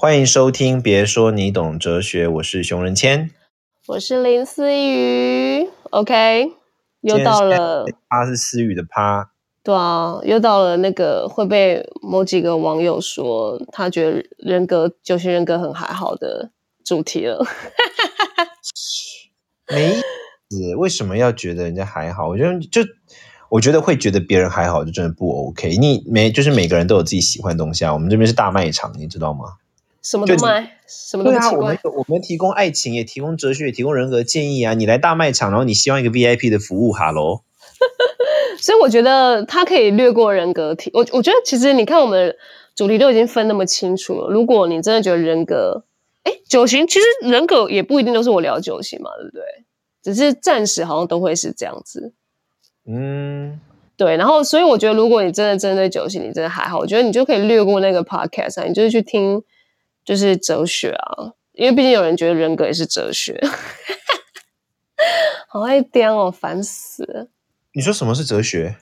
欢迎收听，别说你懂哲学，我是熊仁谦，我是林思雨。OK，又到了，他是思雨的趴，对啊，又到了那个会被某几个网友说他觉得人格九型人格很还好的主题了。没子为什么要觉得人家还好？我觉得就我觉得会觉得别人还好，就真的不 OK。你每就是每个人都有自己喜欢的东西啊。我们这边是大卖场，你知道吗？什么都卖，什么都奇怪。我们我们提供爱情，也提供哲学，也提供人格建议啊。你来大卖场，然后你希望一个 VIP 的服务，哈喽。所以我觉得他可以略过人格题。我我觉得其实你看我们主题都已经分那么清楚了。如果你真的觉得人格，哎，九型其实人格也不一定都是我聊九型嘛，对不对？只是暂时好像都会是这样子。嗯，对。然后所以我觉得，如果你真的针对九型，你真的还好，我觉得你就可以略过那个 podcast，你就是去听。就是哲学啊，因为毕竟有人觉得人格也是哲学，好爱颠哦，烦死了！你说什么是哲学？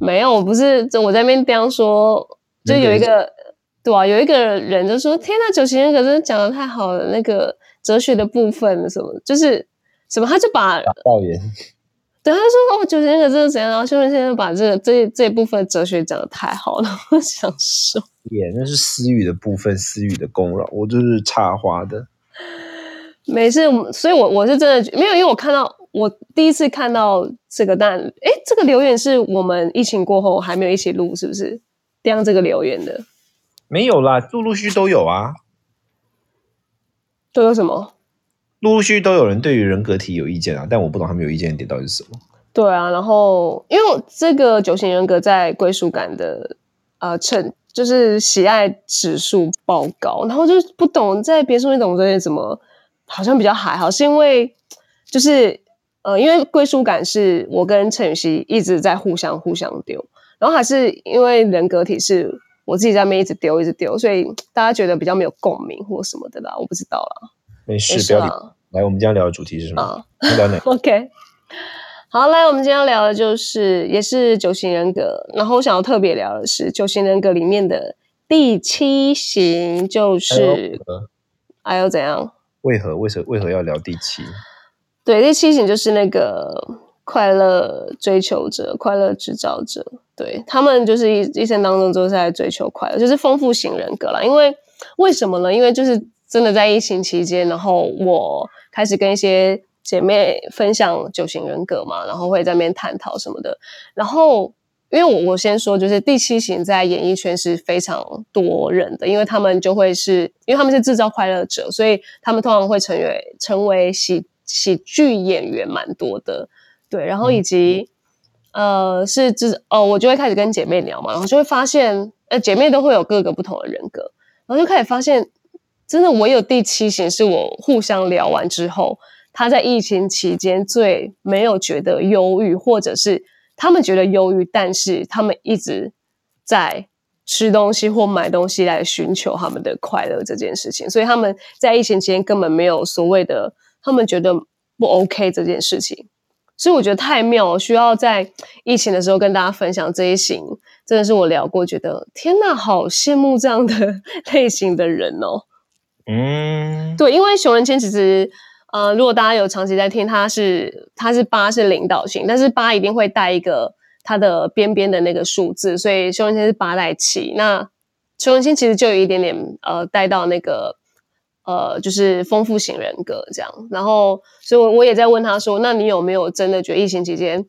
没有，我不是我在那边颠说，就有一个对啊，有一个人就说：“天呐，九型人格真的讲的太好了，那个哲学的部分什么，就是什么，他就把导言。”对，他说：“哦，九型人格真的怎样？”然后修文先生把这个这这一部分哲学讲的太好了，我想说。也那是私语的部分，私语的功劳，我就是插花的。没事，所以我我是真的没有，因为我看到我第一次看到这个，但哎，这个留言是我们疫情过后还没有一起录，是不是？这这个留言的没有啦，陆陆续续都有啊。都有什么？陆陆续都有人对于人格体有意见啊，但我不懂他们有意见的点到底是什么。对啊，然后因为这个九型人格在归属感的呃称。就是喜爱指数爆高，然后就不懂在别说你懂这些怎么好像比较还好，是因为就是呃，因为归属感是我跟陈雨希一直在互相互相丢，然后还是因为人格体是我自己在那边一直丢一直丢，所以大家觉得比较没有共鸣或什么的啦，我不知道啦。没事，不要理。来，我们今天聊的主题是什么？聊哪？OK。好，来，我们今天要聊的就是也是九型人格，然后我想要特别聊的是九型人格里面的第七型，就是还有怎样？为何？为何？为何要聊第七？对，第七型就是那个快乐追求者、快乐制造者，对他们就是一一生当中都是在追求快乐，就是丰富型人格啦。因为为什么呢？因为就是真的在疫情期间，然后我开始跟一些。姐妹分享九型人格嘛，然后会在那边探讨什么的。然后，因为我我先说，就是第七型在演艺圈是非常多人的，因为他们就会是，因为他们是制造快乐者，所以他们通常会成为成为喜喜剧演员蛮多的。对，然后以及呃是制哦，我就会开始跟姐妹聊嘛，然后就会发现，呃，姐妹都会有各个不同的人格，然后就开始发现，真的我有第七型，是我互相聊完之后。他在疫情期间最没有觉得忧郁，或者是他们觉得忧郁，但是他们一直在吃东西或买东西来寻求他们的快乐这件事情。所以他们在疫情期间根本没有所谓的他们觉得不 OK 这件事情。所以我觉得太妙，需要在疫情的时候跟大家分享这一型，真的是我聊过，觉得天呐，好羡慕这样的 类型的人哦。嗯，对，因为熊仁谦其实。呃，如果大家有长期在听，他是他是八是领导型，但是八一定会带一个它的边边的那个数字，所以熊文星是八带七。那熊文星其实就有一点点呃带到那个呃就是丰富型人格这样。然后，所以我我也在问他说，那你有没有真的觉得疫情期间，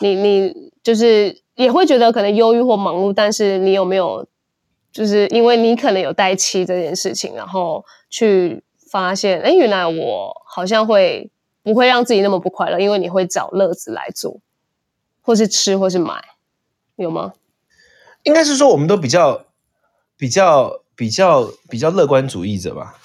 你你就是也会觉得可能忧郁或忙碌，但是你有没有就是因为你可能有带七这件事情，然后去。发现，哎，原来我好像会不会让自己那么不快乐，因为你会找乐子来做，或是吃，或是买，有吗？应该是说，我们都比较、比较、比较、比较乐观主义者吧。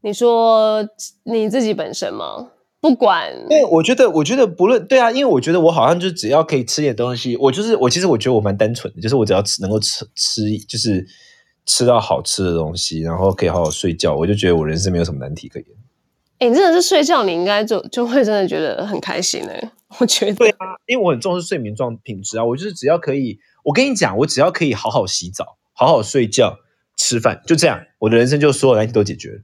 你说你自己本身吗？不管，对，我觉得，我觉得不论对啊，因为我觉得我好像就只要可以吃点东西，我就是我，其实我觉得我蛮单纯的，就是我只要吃能够吃吃，就是。吃到好吃的东西，然后可以好好睡觉，我就觉得我人生没有什么难题可言。哎，你真的是睡觉，你应该就就会真的觉得很开心哎。我觉得对啊，因为我很重视睡眠状品质啊。我就是只要可以，我跟你讲，我只要可以好好洗澡、好好睡觉，吃饭，就这样，我的人生就所有难题都解决了。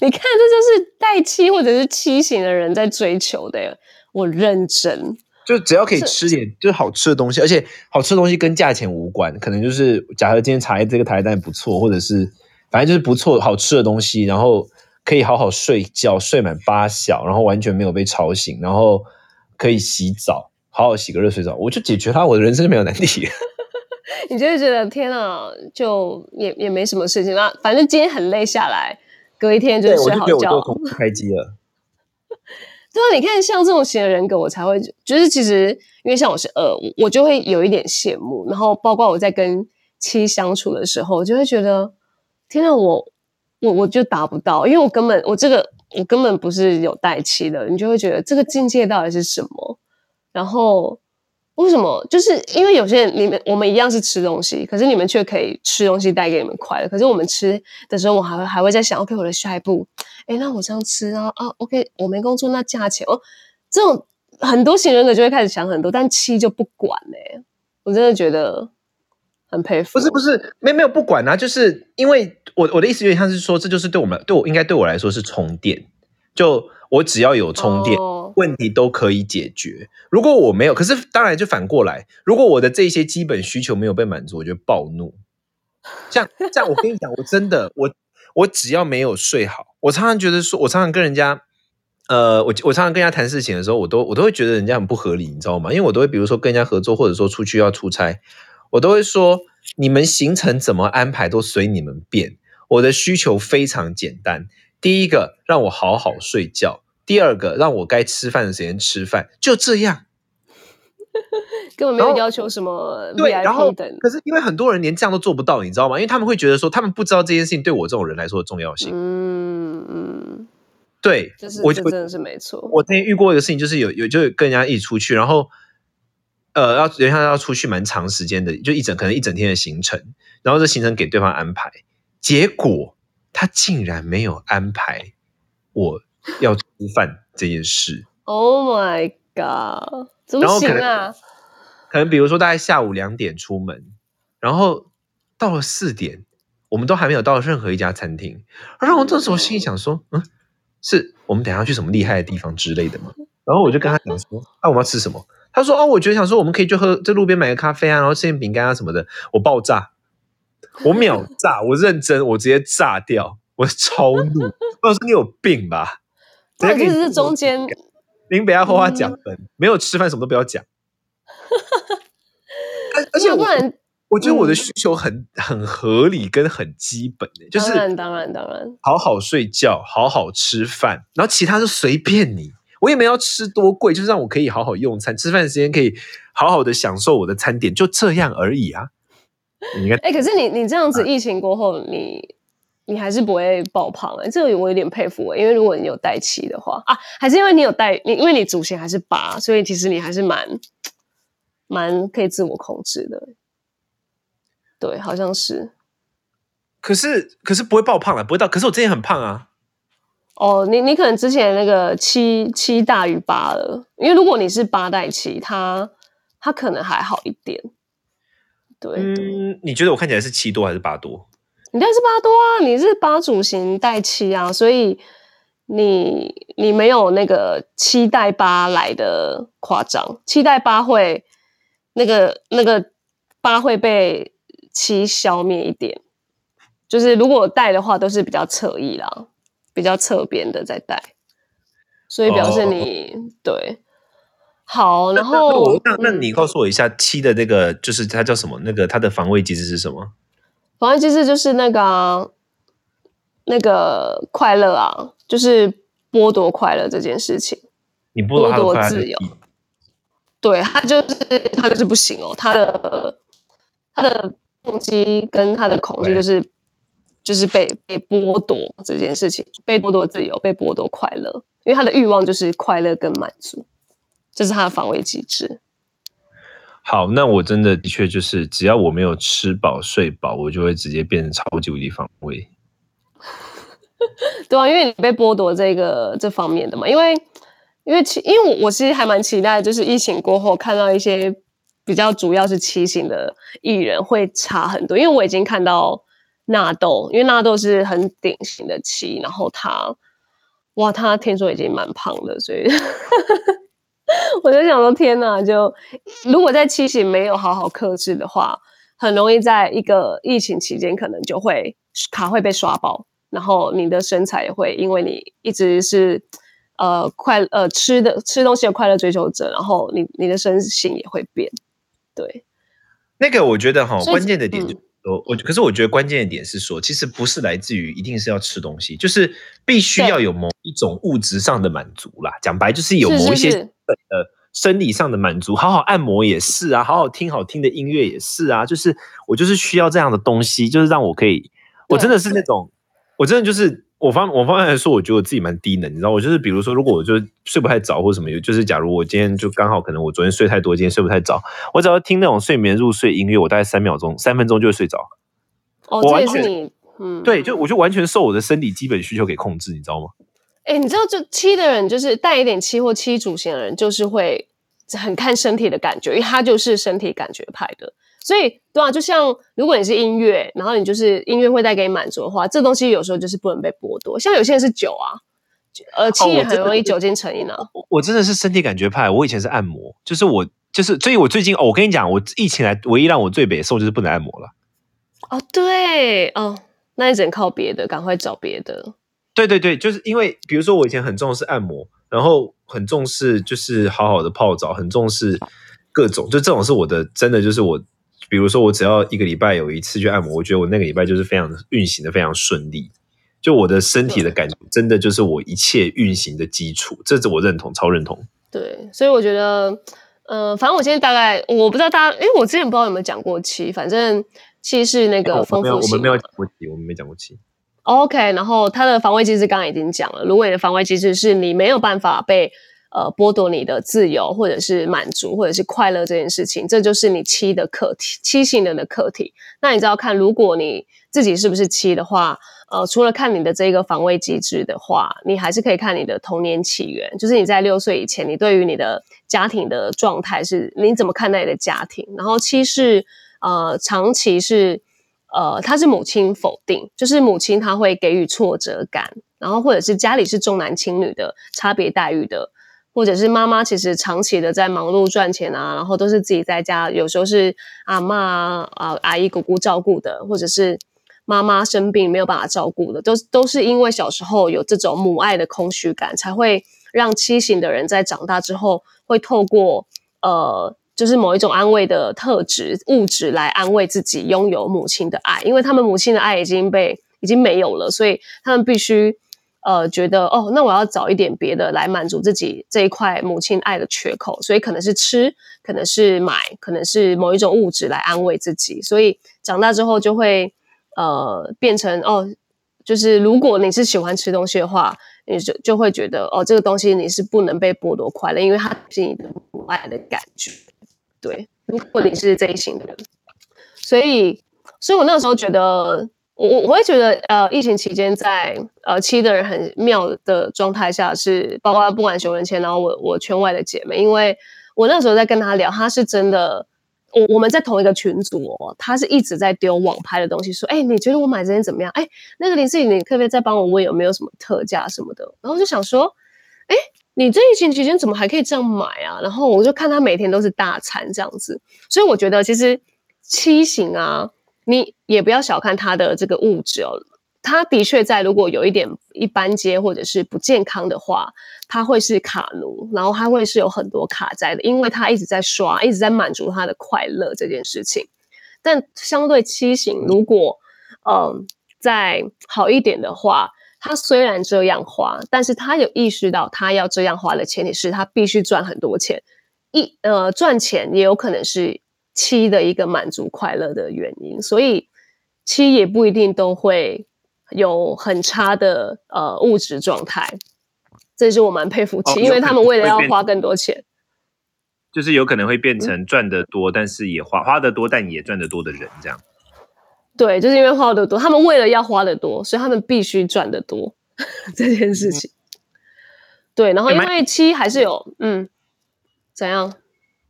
你看，这就是带七或者是七型的人在追求的。我认真，就只要可以吃点就是好吃的东西，而且好吃的东西跟价钱无关，可能就是假设今天茶叶这个茶叶蛋不错，或者是反正就是不错好吃的东西，然后可以好好睡觉，睡满八小，然后完全没有被吵醒，然后可以洗澡，好好洗个热水澡，我就解决它，我的人生就没有难题。你就会觉得天啊，就也也没什么事情啊，反正今天很累下来，隔一天就睡好觉，开机了。对啊，你看像这种型的人格，我才会就是其实因为像我是二，我就会有一点羡慕。然后包括我在跟七相处的时候，我就会觉得天啊，我我我就达不到，因为我根本我这个我根本不是有带七的，你就会觉得这个境界到底是什么？然后。为什么？就是因为有些人，你们我们一样是吃东西，可是你们却可以吃东西带给你们快乐。可是我们吃的时候，我还会还会在想，OK，我的下一步，哎，那我这样吃啊啊，OK，我没工作，那价钱哦，这种很多型人格就会开始想很多，但七就不管嘞。我真的觉得很佩服。不是不是，没没有不管啊，就是因为我我的意思有点像是说，这就是对我们对我应该对我来说是充电，就我只要有充电。问题都可以解决。如果我没有，可是当然就反过来，如果我的这些基本需求没有被满足，我就暴怒。这样这样，我跟你讲，我真的，我我只要没有睡好，我常常觉得说，我常常跟人家，呃，我我常常跟人家谈事情的时候，我都我都会觉得人家很不合理，你知道吗？因为我都会比如说跟人家合作，或者说出去要出差，我都会说，你们行程怎么安排都随你们便。我的需求非常简单，第一个让我好好睡觉。第二个，让我该吃饭的时间吃饭，就这样，根本没有要求什么。对，然后可是因为很多人连这样都做不到，你知道吗？因为他们会觉得说，他们不知道这件事情对我这种人来说的重要性。嗯嗯，对，我真的是没错。我之前遇过一个事情，就是有有就跟人家一起出去，然后呃，要人家要出去蛮长时间的，就一整可能一整天的行程，然后这行程给对方安排，结果他竟然没有安排我。要吃饭这件事，Oh my god，怎么行啊？可能比如说大概下午两点出门，然后到了四点，我们都还没有到任何一家餐厅。然后我这时候心里想说，嗯，是我们等下去什么厉害的地方之类的吗？然后我就跟他讲说，啊，我们要吃什么？他说，哦，我觉得想说我们可以去喝在路边买个咖啡啊，然后吃点饼干啊什么的。我爆炸，我秒炸，我认真，我直接炸掉，我超怒。我说你有病吧？他其实是中间，您不要花花讲分，没有吃饭什么都不要讲。而且我我觉得我的需求很很合理跟很基本的，就是当然当然当然，好好睡觉，好好吃饭，然后其他就随便你。我也没要吃多贵，就是让我可以好好用餐，吃饭时间可以好好的享受我的餐点，就这样而已啊。你看，哎，可是你你这样子疫情过后，你。你还是不会爆胖哎，这个我有点佩服哎，因为如果你有带七的话啊，还是因为你有带你，因为你祖先还是八，所以其实你还是蛮蛮可以自我控制的。对，好像是。可是可是不会爆胖了，不会到。可是我之前很胖啊。哦，你你可能之前那个七七大于八了，因为如果你是八代七，他他可能还好一点。对，嗯，你觉得我看起来是七多还是八多？你带是八多啊，你是八主型带七啊，所以你你没有那个七带八来的夸张，七带八会那个那个八会被七消灭一点，就是如果带的话都是比较侧翼啦，比较侧边的在带，所以表示你对好，然后那那你告诉我一下七的那个就是它叫什么？那个它的防卫机制是什么？防卫机制就是那个那个快乐啊，就是剥夺快乐这件事情。你剥夺自由，对他就是他就是不行哦。他的他的动机跟他的恐惧就是就是被被剥夺这件事情，被剥夺自由，被剥夺快乐，因为他的欲望就是快乐跟满足，这是他的防卫机制。好，那我真的的确就是，只要我没有吃饱睡饱，我就会直接变成超级无敌防卫。对啊，因为你被剥夺这个这方面的嘛，因为因为其因为我我其实还蛮期待，就是疫情过后看到一些比较主要是七型的艺人会差很多，因为我已经看到纳豆，因为纳豆是很典型的七，然后他哇，他听说已经蛮胖的，所以 我就想说天哪，就如果在七型没有好好克制的话，很容易在一个疫情期间可能就会卡会被刷爆，然后你的身材也会因为你一直是。呃，快呃吃的吃东西的快乐追求者，然后你你的身形也会变，对。那个我觉得哈，关键的点，我我可是我觉得关键的点是说，其实不是来自于一定是要吃东西，就是必须要有某一种物质上的满足啦。讲白就是有某一些呃生理上的满足，好好按摩也是啊，好好听好听的音乐也是啊，就是我就是需要这样的东西，就是让我可以，我真的是那种，我真的就是。我方我方面来说，我觉得我自己蛮低能，你知道，我就是比如说，如果我就睡不太早或什么，就是假如我今天就刚好可能我昨天睡太多，今天睡不太早，我只要听那种睡眠入睡音乐，我大概三秒钟、三分钟就会睡着。哦，这也是你，嗯，对，就我就完全受我的生理基本需求给控制，你知道吗？哎，你知道，就七的人，就是带一点七或七主型的人，就是会很看身体的感觉，因为他就是身体感觉派的。所以，对啊，就像如果你是音乐，然后你就是音乐会带给你满足的话，这东西有时候就是不能被剥夺。像有些人是酒啊，呃，七也很容易酒精成瘾啊。我真的是身体感觉派，我以前是按摩，就是我就是，所以我最近哦，我跟你讲，我疫情来唯一让我最北受就是不能按摩了。哦，对，哦，那你只能靠别的，赶快找别的。对对对，就是因为比如说我以前很重视按摩，然后很重视就是好好的泡澡，很重视各种，就这种是我的，真的就是我。比如说，我只要一个礼拜有一次去按摩，我觉得我那个礼拜就是非常运行的非常顺利。就我的身体的感觉，真的就是我一切运行的基础，这是我认同，超认同。对，所以我觉得，呃，反正我现在大概我不知道大家，因为我之前不知道有没有讲过七，反正七是那个丰富性。我们没有讲过七，我们没讲过七。OK，然后它的防卫机制刚刚已经讲了，芦苇的防卫机制是你没有办法被。呃，剥夺你的自由，或者是满足，或者是快乐这件事情，这就是你七的课题，七型人的课题。那你知道看，如果你自己是不是七的话，呃，除了看你的这个防卫机制的话，你还是可以看你的童年起源，就是你在六岁以前，你对于你的家庭的状态是，你怎么看待你的家庭？然后七是呃，长期是呃，他是母亲否定，就是母亲她会给予挫折感，然后或者是家里是重男轻女的差别待遇的。或者是妈妈其实长期的在忙碌赚钱啊，然后都是自己在家，有时候是阿妈啊、阿姨、姑姑照顾的，或者是妈妈生病没有办法照顾的，都都是因为小时候有这种母爱的空虚感，才会让七型的人在长大之后会透过呃，就是某一种安慰的特质物质来安慰自己拥有母亲的爱，因为他们母亲的爱已经被已经没有了，所以他们必须。呃，觉得哦，那我要找一点别的来满足自己这一块母亲爱的缺口，所以可能是吃，可能是买，可能是某一种物质来安慰自己。所以长大之后就会呃变成哦，就是如果你是喜欢吃东西的话，你就就会觉得哦，这个东西你是不能被剥夺快乐，因为它是你的母爱的感觉。对，如果你是这一型的人，所以，所以我那时候觉得。我我会觉得，呃，疫情期间在呃七的人很妙的状态下，是包括不管熊仁谦，然后我我圈外的姐妹，因为我那时候在跟他聊，他是真的，我我们在同一个群组哦，他是一直在丢网拍的东西，说，哎，你觉得我买这件怎么样？哎，那个林志颖，你可不可以再帮我问有没有什么特价什么的？然后就想说，哎，你这疫情期间怎么还可以这样买啊？然后我就看他每天都是大餐这样子，所以我觉得其实七型啊。你也不要小看它的这个物质哦，它的确在如果有一点一般阶或者是不健康的话，它会是卡奴，然后它会是有很多卡在的，因为它一直在刷，一直在满足它的快乐这件事情。但相对七型，如果嗯再好一点的话，他虽然这样花，但是他有意识到他要这样花的前提是他必须赚很多钱，一呃赚钱也有可能是。七的一个满足快乐的原因，所以七也不一定都会有很差的呃物质状态。这是我蛮佩服七，因为他们为了要花更多钱，就是有可能会变成赚得多，但是也花花得多，但也赚得多的人这样。对，就是因为花得多，他们为了要花得多，所以他们必须赚得多 这件事情。对，然后因为七还是有嗯怎样？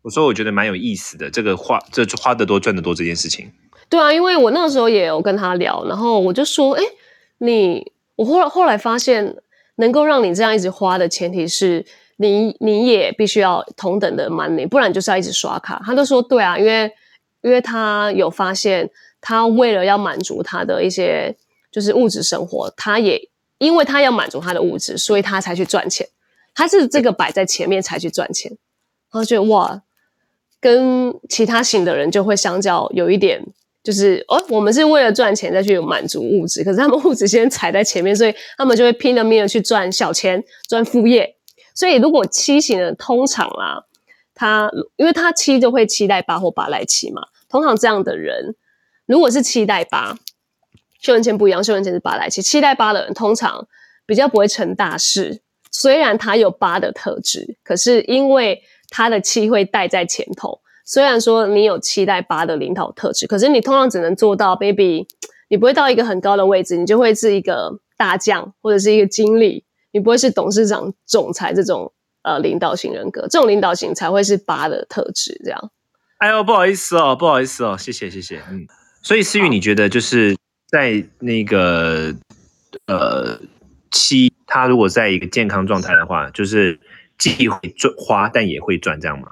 我说我觉得蛮有意思的，这个花这花得多赚得多这件事情。对啊，因为我那个时候也有跟他聊，然后我就说，哎，你我后来后来发现，能够让你这样一直花的前提是你你也必须要同等的 money，不然就是要一直刷卡。他就说，对啊，因为因为他有发现，他为了要满足他的一些就是物质生活，他也因为他要满足他的物质，所以他才去赚钱。他是这个摆在前面才去赚钱，然后觉得哇，跟其他型的人就会相较有一点。就是哦，我们是为了赚钱再去满足物质，可是他们物质先踩在前面，所以他们就会拼了命的去赚小钱、赚副业。所以如果七型的通常啊，他因为他七就会期待八或八来七嘛，通常这样的人如果是期待八，秀人签不一样，秀人签是八来七，期待八的人通常比较不会成大事。虽然他有八的特质，可是因为他的七会带在前头。虽然说你有期待八的领导特质，可是你通常只能做到 baby，你不会到一个很高的位置，你就会是一个大将或者是一个经理，你不会是董事长、总裁这种呃领导型人格，这种领导型才会是八的特质。这样，哎呦，不好意思哦，不好意思哦，谢谢谢谢，嗯，所以思雨，你觉得就是在那个呃七，他如果在一个健康状态的话，就是既会赚花，但也会赚，这样吗？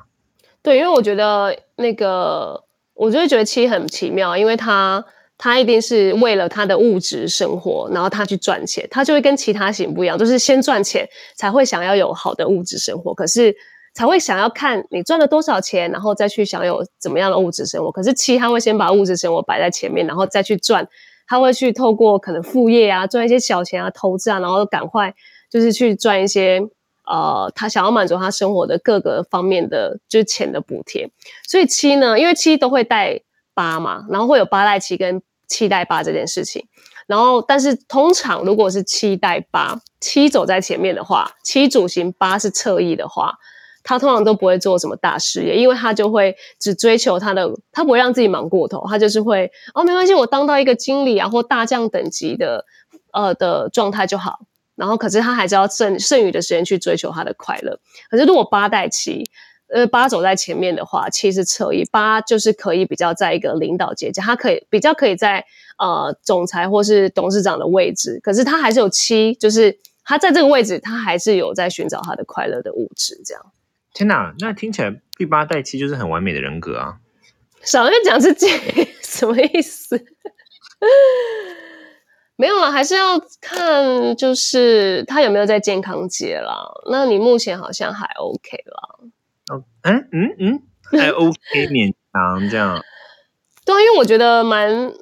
对，因为我觉得那个，我就会觉得七很奇妙，因为他他一定是为了他的物质生活，然后他去赚钱，他就会跟其他型不一样，就是先赚钱才会想要有好的物质生活，可是才会想要看你赚了多少钱，然后再去享有怎么样的物质生活。可是七他会先把物质生活摆在前面，然后再去赚，他会去透过可能副业啊，赚一些小钱啊，投资啊，然后赶快就是去赚一些。呃，他想要满足他生活的各个方面的就是钱的补贴，所以七呢，因为七都会带八嘛，然后会有八带七跟七带八这件事情，然后但是通常如果是七带八，七走在前面的话，七主型八是侧翼的话，他通常都不会做什么大事业，因为他就会只追求他的，他不会让自己忙过头，他就是会哦没关系，我当到一个经理啊或大将等级的呃的状态就好。然后，可是他还是要剩剩余的时间去追求他的快乐。可是，如果八带七，呃，八走在前面的话，七是侧翼，八就是可以比较在一个领导阶级，他可以比较可以在呃总裁或是董事长的位置。可是他还是有七，就是他在这个位置，他还是有在寻找他的快乐的物质。这样，天哪，那听起来第八带七就是很完美的人格啊！少人讲自己 什么意思？没有了，还是要看，就是他有没有在健康街啦。那你目前好像还 OK 啦。哦，嗯嗯嗯，还 OK，勉强这样。对，因为我觉得蛮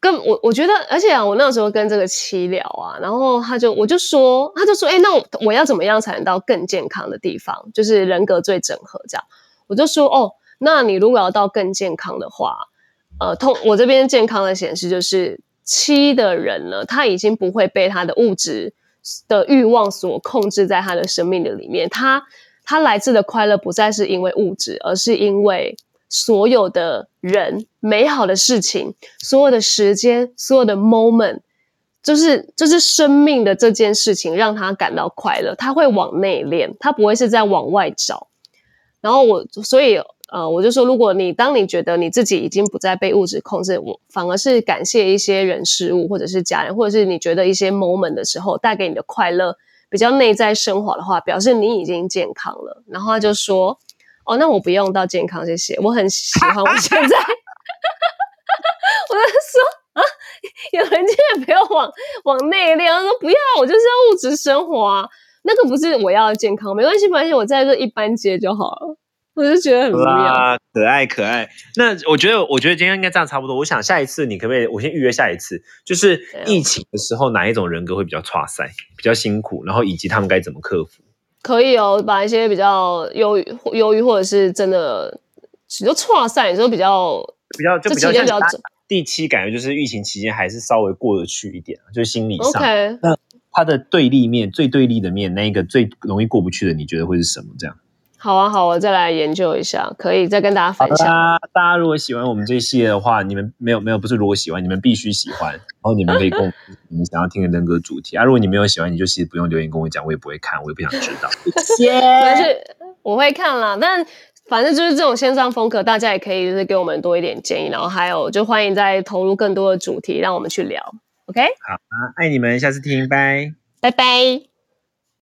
跟我，我觉得，而且啊，我那时候跟这个七聊啊，然后他就我就说，他就说，哎，那我我要怎么样才能到更健康的地方？就是人格最整合这样。我就说，哦，那你如果要到更健康的话，呃，通我这边健康的显示就是。七的人呢，他已经不会被他的物质的欲望所控制在他的生命的里面。他他来自的快乐不再是因为物质，而是因为所有的人、美好的事情、所有的时间、所有的 moment，就是就是生命的这件事情让他感到快乐。他会往内练，他不会是在往外找。然后我所以。呃，我就说，如果你当你觉得你自己已经不再被物质控制，我反而是感谢一些人事物，或者是家人，或者是你觉得一些 moment 的时候带给你的快乐比较内在升华的话，表示你已经健康了。然后他就说：“哦，那我不用到健康，谢谢，我很喜欢我现在。”我就说：“啊，有人竟然不要往往内敛，他说不要，我就是要物质生活啊，那个不是我要的健康，没关系，没关系，我在这一般接就好了。”我就觉得很妙，可爱可爱。那我觉得，我觉得今天应该这样差不多。我想下一次你可不可以，我先预约下一次，就是疫情的时候哪一种人格会比较差塞，比较辛苦，然后以及他们该怎么克服？可以哦，把一些比较忧郁、忧郁或者是真的，就差塞，你说比较比较就比较比较第七，感觉就是疫情期间还是稍微过得去一点，就是心理上。那他的对立面，最对立的面，那一个最容易过不去的，你觉得会是什么？这样？好啊，好，我再来研究一下，可以再跟大家分享。大家如果喜欢我们这一系列的话，你们没有没有不是如果喜欢，你们必须喜欢。然后你们可以跟我你们想要听的人格主题啊。如果你没有喜欢，你就其实不用留言跟我讲，我也不会看，我也不想知道。但是我会看啦，但反正就是这种线上风格，大家也可以就是给我们多一点建议，然后还有就欢迎再投入更多的主题，让我们去聊。OK，好啊，爱你们，下次听，拜。拜拜。